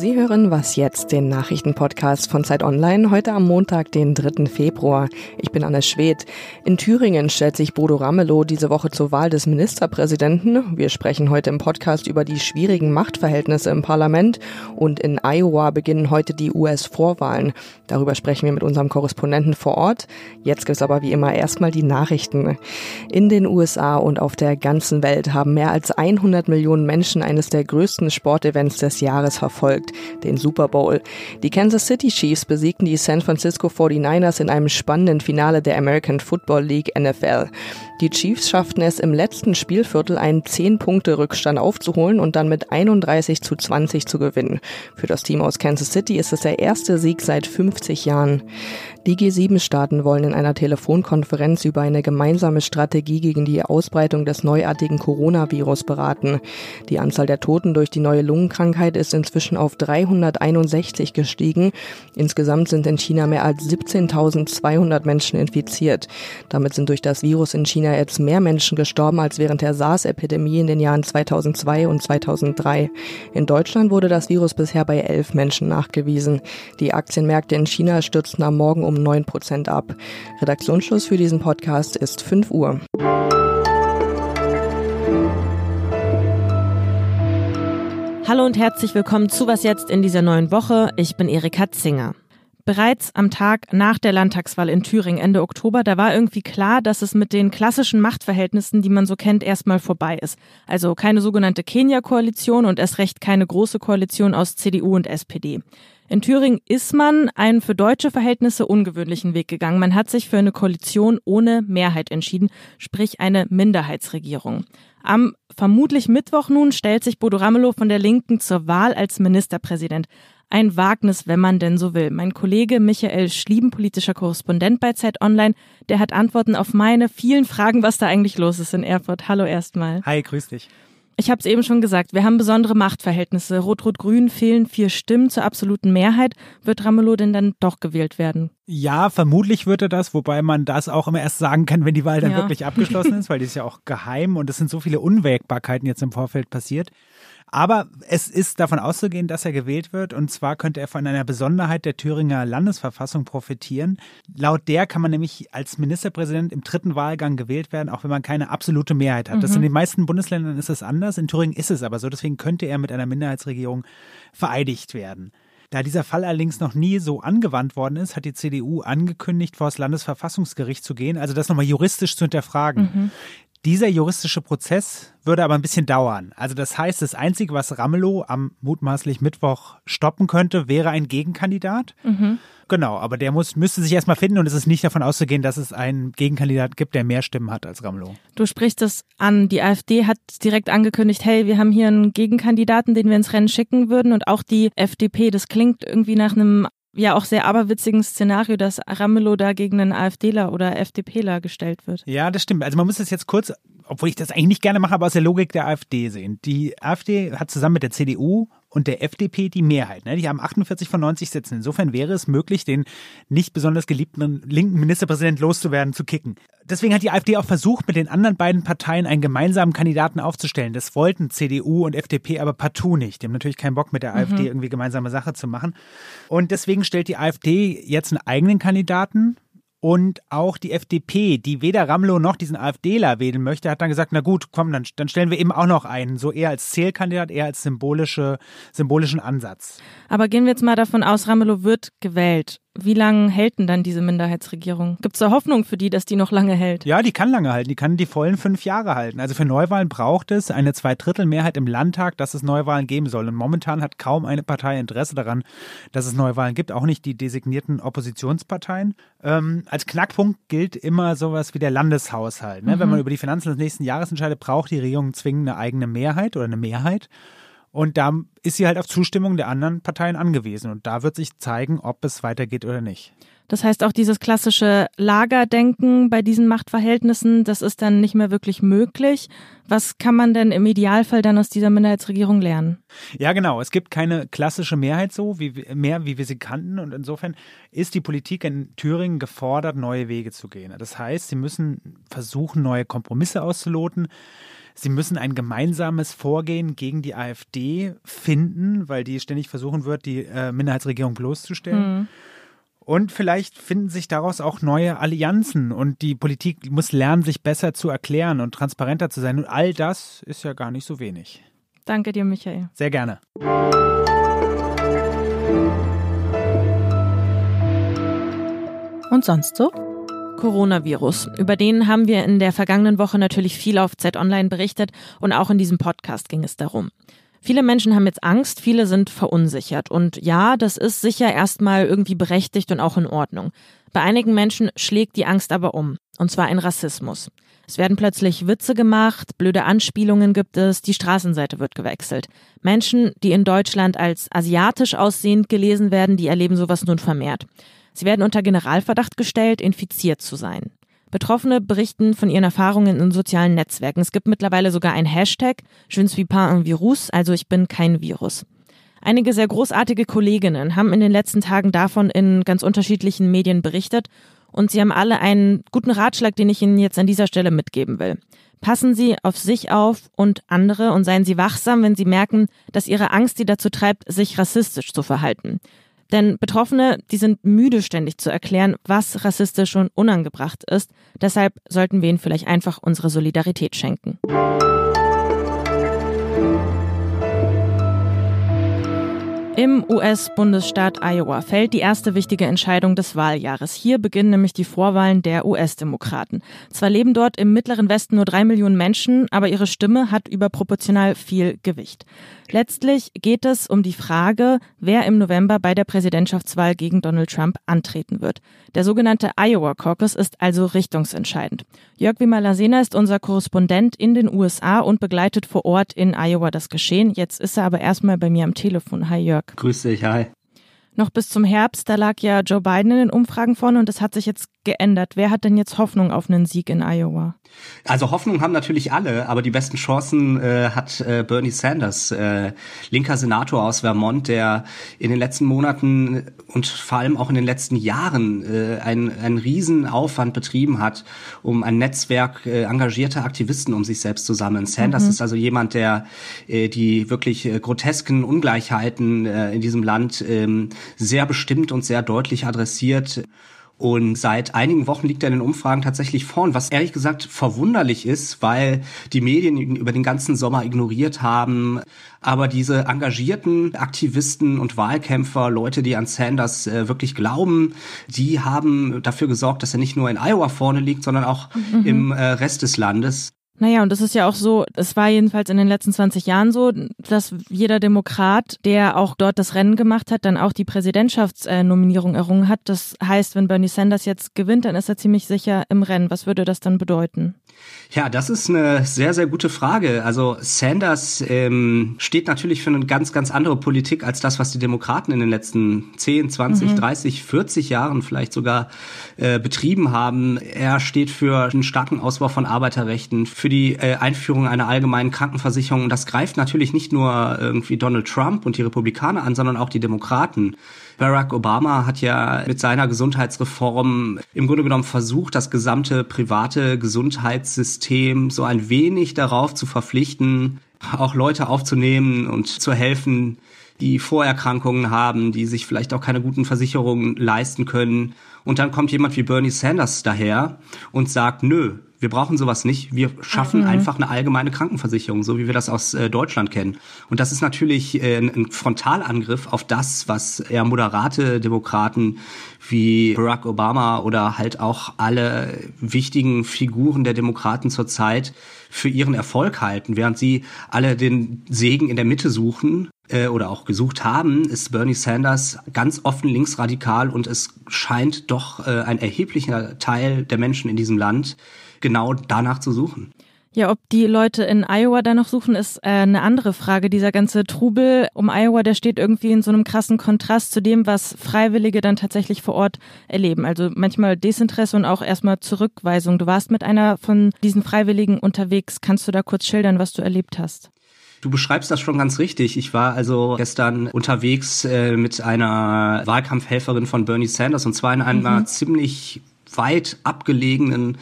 Sie hören Was jetzt, den Nachrichtenpodcast von Zeit Online, heute am Montag, den 3. Februar. Ich bin Anne Schwedt. In Thüringen stellt sich Bodo Ramelow diese Woche zur Wahl des Ministerpräsidenten. Wir sprechen heute im Podcast über die schwierigen Machtverhältnisse im Parlament und in Iowa beginnen heute die US-Vorwahlen. Darüber sprechen wir mit unserem Korrespondenten vor Ort. Jetzt gibt's aber wie immer erstmal die Nachrichten. In den USA und auf der ganzen Welt haben mehr als 100 Millionen Menschen eines der größten Sportevents des Jahres verfolgt den Super Bowl. Die Kansas City Chiefs besiegten die San Francisco 49ers in einem spannenden Finale der American Football League NFL. Die Chiefs schafften es im letzten Spielviertel einen 10-Punkte-Rückstand aufzuholen und dann mit 31 zu 20 zu gewinnen. Für das Team aus Kansas City ist es der erste Sieg seit 50 Jahren. Die G7-Staaten wollen in einer Telefonkonferenz über eine gemeinsame Strategie gegen die Ausbreitung des neuartigen Coronavirus beraten. Die Anzahl der Toten durch die neue Lungenkrankheit ist inzwischen auf 361 gestiegen. Insgesamt sind in China mehr als 17.200 Menschen infiziert. Damit sind durch das Virus in China jetzt mehr Menschen gestorben als während der SARS-Epidemie in den Jahren 2002 und 2003. In Deutschland wurde das Virus bisher bei elf Menschen nachgewiesen. Die Aktienmärkte in China stürzten am Morgen um 9 Prozent ab. Redaktionsschluss für diesen Podcast ist 5 Uhr. Hallo und herzlich willkommen zu Was jetzt in dieser neuen Woche. Ich bin Erika Zinger. Bereits am Tag nach der Landtagswahl in Thüringen Ende Oktober, da war irgendwie klar, dass es mit den klassischen Machtverhältnissen, die man so kennt, erstmal vorbei ist. Also keine sogenannte Kenia-Koalition und erst recht keine große Koalition aus CDU und SPD. In Thüringen ist man einen für deutsche Verhältnisse ungewöhnlichen Weg gegangen. Man hat sich für eine Koalition ohne Mehrheit entschieden, sprich eine Minderheitsregierung. Am vermutlich Mittwoch nun stellt sich Bodo Ramelow von der Linken zur Wahl als Ministerpräsident. Ein Wagnis, wenn man denn so will. Mein Kollege Michael Schlieben, politischer Korrespondent bei Zeit Online, der hat Antworten auf meine vielen Fragen, was da eigentlich los ist in Erfurt. Hallo erstmal. Hi, grüß dich. Ich habe es eben schon gesagt, wir haben besondere Machtverhältnisse. Rot-Rot-Grün fehlen vier Stimmen zur absoluten Mehrheit. Wird Ramelow denn dann doch gewählt werden? Ja, vermutlich wird er das, wobei man das auch immer erst sagen kann, wenn die Wahl dann ja. wirklich abgeschlossen ist, weil die ist ja auch geheim und es sind so viele Unwägbarkeiten jetzt im Vorfeld passiert. Aber es ist davon auszugehen, dass er gewählt wird. Und zwar könnte er von einer Besonderheit der Thüringer Landesverfassung profitieren. Laut der kann man nämlich als Ministerpräsident im dritten Wahlgang gewählt werden, auch wenn man keine absolute Mehrheit hat. Mhm. Das in den meisten Bundesländern ist es anders. In Thüringen ist es aber so. Deswegen könnte er mit einer Minderheitsregierung vereidigt werden. Da dieser Fall allerdings noch nie so angewandt worden ist, hat die CDU angekündigt, vor das Landesverfassungsgericht zu gehen, also das nochmal juristisch zu hinterfragen. Mhm. Dieser juristische Prozess würde aber ein bisschen dauern. Also das heißt, das Einzige, was Ramelow am mutmaßlich Mittwoch stoppen könnte, wäre ein Gegenkandidat. Mhm. Genau, aber der muss, müsste sich erstmal finden und es ist nicht davon auszugehen, dass es einen Gegenkandidat gibt, der mehr Stimmen hat als Ramelow. Du sprichst es an. Die AfD hat direkt angekündigt, hey, wir haben hier einen Gegenkandidaten, den wir ins Rennen schicken würden und auch die FDP. Das klingt irgendwie nach einem ja auch sehr aberwitzigen Szenario, dass Ramelow da gegen einen AfDler oder FDPler gestellt wird. Ja, das stimmt. Also man muss das jetzt kurz, obwohl ich das eigentlich nicht gerne mache, aber aus der Logik der AfD sehen. Die AfD hat zusammen mit der CDU und der FDP die Mehrheit. Ne? Die haben 48 von 90 Sitzen. Insofern wäre es möglich, den nicht besonders geliebten linken Ministerpräsident loszuwerden, zu kicken. Deswegen hat die AfD auch versucht, mit den anderen beiden Parteien einen gemeinsamen Kandidaten aufzustellen. Das wollten CDU und FDP aber partout nicht. Die haben natürlich keinen Bock, mit der mhm. AfD irgendwie gemeinsame Sache zu machen. Und deswegen stellt die AfD jetzt einen eigenen Kandidaten, und auch die FDP, die weder Ramlo noch diesen AfDler wählen möchte, hat dann gesagt, na gut, komm, dann, dann stellen wir eben auch noch einen, so eher als Zählkandidat, eher als symbolische, symbolischen Ansatz. Aber gehen wir jetzt mal davon aus, Ramelow wird gewählt. Wie lange hält denn dann diese Minderheitsregierung? Gibt es da Hoffnung für die, dass die noch lange hält? Ja, die kann lange halten. Die kann die vollen fünf Jahre halten. Also für Neuwahlen braucht es eine Zweidrittelmehrheit im Landtag, dass es Neuwahlen geben soll. Und momentan hat kaum eine Partei Interesse daran, dass es Neuwahlen gibt. Auch nicht die designierten Oppositionsparteien. Ähm, als Knackpunkt gilt immer sowas wie der Landeshaushalt. Ne? Mhm. Wenn man über die Finanzen des nächsten Jahres entscheidet, braucht die Regierung zwingend eine eigene Mehrheit oder eine Mehrheit. Und da ist sie halt auf Zustimmung der anderen Parteien angewiesen. Und da wird sich zeigen, ob es weitergeht oder nicht. Das heißt, auch dieses klassische Lagerdenken bei diesen Machtverhältnissen, das ist dann nicht mehr wirklich möglich. Was kann man denn im Idealfall dann aus dieser Minderheitsregierung lernen? Ja, genau. Es gibt keine klassische Mehrheit so, wie, mehr wie wir sie kannten. Und insofern ist die Politik in Thüringen gefordert, neue Wege zu gehen. Das heißt, sie müssen versuchen, neue Kompromisse auszuloten. Sie müssen ein gemeinsames Vorgehen gegen die AfD finden, weil die ständig versuchen wird, die äh, Minderheitsregierung bloßzustellen. Mhm. Und vielleicht finden sich daraus auch neue Allianzen und die Politik muss lernen, sich besser zu erklären und transparenter zu sein. Und all das ist ja gar nicht so wenig. Danke dir, Michael. Sehr gerne. Und sonst so? Coronavirus. Über den haben wir in der vergangenen Woche natürlich viel auf Z Online berichtet und auch in diesem Podcast ging es darum. Viele Menschen haben jetzt Angst, viele sind verunsichert. Und ja, das ist sicher erstmal irgendwie berechtigt und auch in Ordnung. Bei einigen Menschen schlägt die Angst aber um. Und zwar in Rassismus. Es werden plötzlich Witze gemacht, blöde Anspielungen gibt es, die Straßenseite wird gewechselt. Menschen, die in Deutschland als asiatisch aussehend gelesen werden, die erleben sowas nun vermehrt. Sie werden unter Generalverdacht gestellt, infiziert zu sein. Betroffene berichten von ihren Erfahrungen in sozialen Netzwerken. Es gibt mittlerweile sogar ein Hashtag, Je ne suis pas un virus, also ich bin kein Virus. Einige sehr großartige Kolleginnen haben in den letzten Tagen davon in ganz unterschiedlichen Medien berichtet und sie haben alle einen guten Ratschlag, den ich Ihnen jetzt an dieser Stelle mitgeben will. Passen Sie auf sich auf und andere und seien Sie wachsam, wenn Sie merken, dass Ihre Angst Sie dazu treibt, sich rassistisch zu verhalten. Denn Betroffene, die sind müde ständig zu erklären, was rassistisch und unangebracht ist. Deshalb sollten wir ihnen vielleicht einfach unsere Solidarität schenken. Im US-Bundesstaat Iowa fällt die erste wichtige Entscheidung des Wahljahres. Hier beginnen nämlich die Vorwahlen der US-Demokraten. Zwar leben dort im mittleren Westen nur drei Millionen Menschen, aber ihre Stimme hat überproportional viel Gewicht. Letztlich geht es um die Frage, wer im November bei der Präsidentschaftswahl gegen Donald Trump antreten wird. Der sogenannte Iowa Caucus ist also richtungsentscheidend. Jörg Wimmer-Lasena ist unser Korrespondent in den USA und begleitet vor Ort in Iowa das Geschehen. Jetzt ist er aber erstmal bei mir am Telefon. Hi Jörg. Grüß dich, hi. Noch bis zum Herbst, da lag ja Joe Biden in den Umfragen vorne und das hat sich jetzt geändert. Wer hat denn jetzt Hoffnung auf einen Sieg in Iowa? Also Hoffnung haben natürlich alle, aber die besten Chancen äh, hat äh, Bernie Sanders, äh, linker Senator aus Vermont, der in den letzten Monaten und vor allem auch in den letzten Jahren äh, einen, einen riesen Aufwand betrieben hat, um ein Netzwerk äh, engagierter Aktivisten um sich selbst zu sammeln. Sanders mhm. ist also jemand, der äh, die wirklich äh, grotesken Ungleichheiten äh, in diesem Land ähm, sehr bestimmt und sehr deutlich adressiert. Und seit einigen Wochen liegt er in den Umfragen tatsächlich vorn, was ehrlich gesagt verwunderlich ist, weil die Medien ihn über den ganzen Sommer ignoriert haben. Aber diese engagierten Aktivisten und Wahlkämpfer, Leute, die an Sanders äh, wirklich glauben, die haben dafür gesorgt, dass er nicht nur in Iowa vorne liegt, sondern auch mhm. im äh, Rest des Landes. Naja, und das ist ja auch so, es war jedenfalls in den letzten 20 Jahren so, dass jeder Demokrat, der auch dort das Rennen gemacht hat, dann auch die Präsidentschaftsnominierung errungen hat. Das heißt, wenn Bernie Sanders jetzt gewinnt, dann ist er ziemlich sicher im Rennen. Was würde das dann bedeuten? Ja, das ist eine sehr, sehr gute Frage. Also Sanders ähm, steht natürlich für eine ganz, ganz andere Politik als das, was die Demokraten in den letzten 10, 20, mhm. 30, 40 Jahren vielleicht sogar äh, betrieben haben. Er steht für einen starken Ausbau von Arbeiterrechten, für die äh, Einführung einer allgemeinen Krankenversicherung. Und das greift natürlich nicht nur irgendwie Donald Trump und die Republikaner an, sondern auch die Demokraten. Barack Obama hat ja mit seiner Gesundheitsreform im Grunde genommen versucht, das gesamte private Gesundheitssystem so ein wenig darauf zu verpflichten, auch Leute aufzunehmen und zu helfen, die Vorerkrankungen haben, die sich vielleicht auch keine guten Versicherungen leisten können. Und dann kommt jemand wie Bernie Sanders daher und sagt, nö, wir brauchen sowas nicht. Wir schaffen mhm. einfach eine allgemeine Krankenversicherung, so wie wir das aus äh, Deutschland kennen. Und das ist natürlich äh, ein Frontalangriff auf das, was eher moderate Demokraten wie Barack Obama oder halt auch alle wichtigen Figuren der Demokraten zurzeit für ihren Erfolg halten, während sie alle den Segen in der Mitte suchen äh, oder auch gesucht haben, ist Bernie Sanders ganz offen linksradikal und es scheint doch äh, ein erheblicher Teil der Menschen in diesem Land genau danach zu suchen. Ja, ob die Leute in Iowa da noch suchen, ist äh, eine andere Frage. Dieser ganze Trubel um Iowa, der steht irgendwie in so einem krassen Kontrast zu dem, was Freiwillige dann tatsächlich vor Ort erleben. Also manchmal Desinteresse und auch erstmal Zurückweisung. Du warst mit einer von diesen Freiwilligen unterwegs. Kannst du da kurz schildern, was du erlebt hast? Du beschreibst das schon ganz richtig. Ich war also gestern unterwegs äh, mit einer Wahlkampfhelferin von Bernie Sanders und zwar in einer mhm. ziemlich weit abgelegenen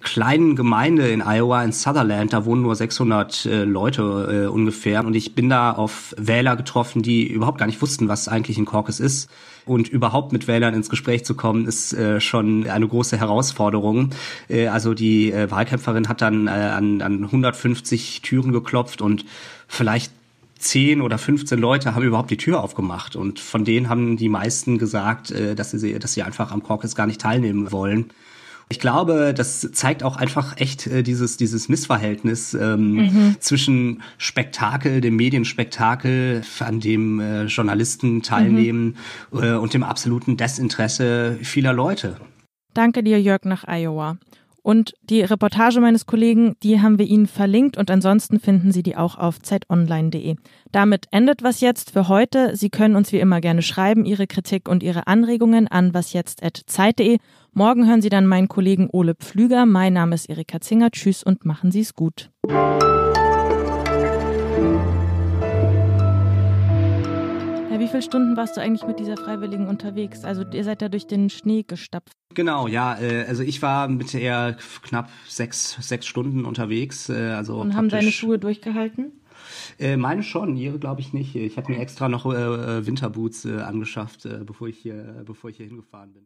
kleinen Gemeinde in Iowa, in Sutherland. Da wohnen nur 600 äh, Leute äh, ungefähr. Und ich bin da auf Wähler getroffen, die überhaupt gar nicht wussten, was eigentlich ein Caucus ist. Und überhaupt mit Wählern ins Gespräch zu kommen, ist äh, schon eine große Herausforderung. Äh, also die äh, Wahlkämpferin hat dann äh, an, an 150 Türen geklopft und vielleicht 10 oder 15 Leute haben überhaupt die Tür aufgemacht und von denen haben die meisten gesagt, äh, dass sie, dass sie einfach am Caucus gar nicht teilnehmen wollen. Ich glaube, das zeigt auch einfach echt äh, dieses, dieses Missverhältnis ähm, mhm. zwischen Spektakel, dem Medienspektakel, an dem äh, Journalisten teilnehmen mhm. äh, und dem absoluten Desinteresse vieler Leute. Danke dir, Jörg, nach Iowa. Und die Reportage meines Kollegen, die haben wir Ihnen verlinkt und ansonsten finden Sie die auch auf zeitonline.de. Damit endet was jetzt für heute. Sie können uns wie immer gerne schreiben, Ihre Kritik und Ihre Anregungen an wasjetzt.zeit.de. Morgen hören Sie dann meinen Kollegen Ole Pflüger. Mein Name ist Erika Zinger. Tschüss und machen Sie es gut. Wie viele Stunden warst du eigentlich mit dieser Freiwilligen unterwegs? Also ihr seid da durch den Schnee gestapft. Genau, ja. Äh, also ich war mit eher knapp sechs, sechs Stunden unterwegs. Äh, also Und haben deine Schuhe durchgehalten? Äh, meine schon, ihre glaube ich nicht. Ich habe mir extra noch äh, Winterboots äh, angeschafft, äh, bevor ich hier, bevor ich hier hingefahren bin.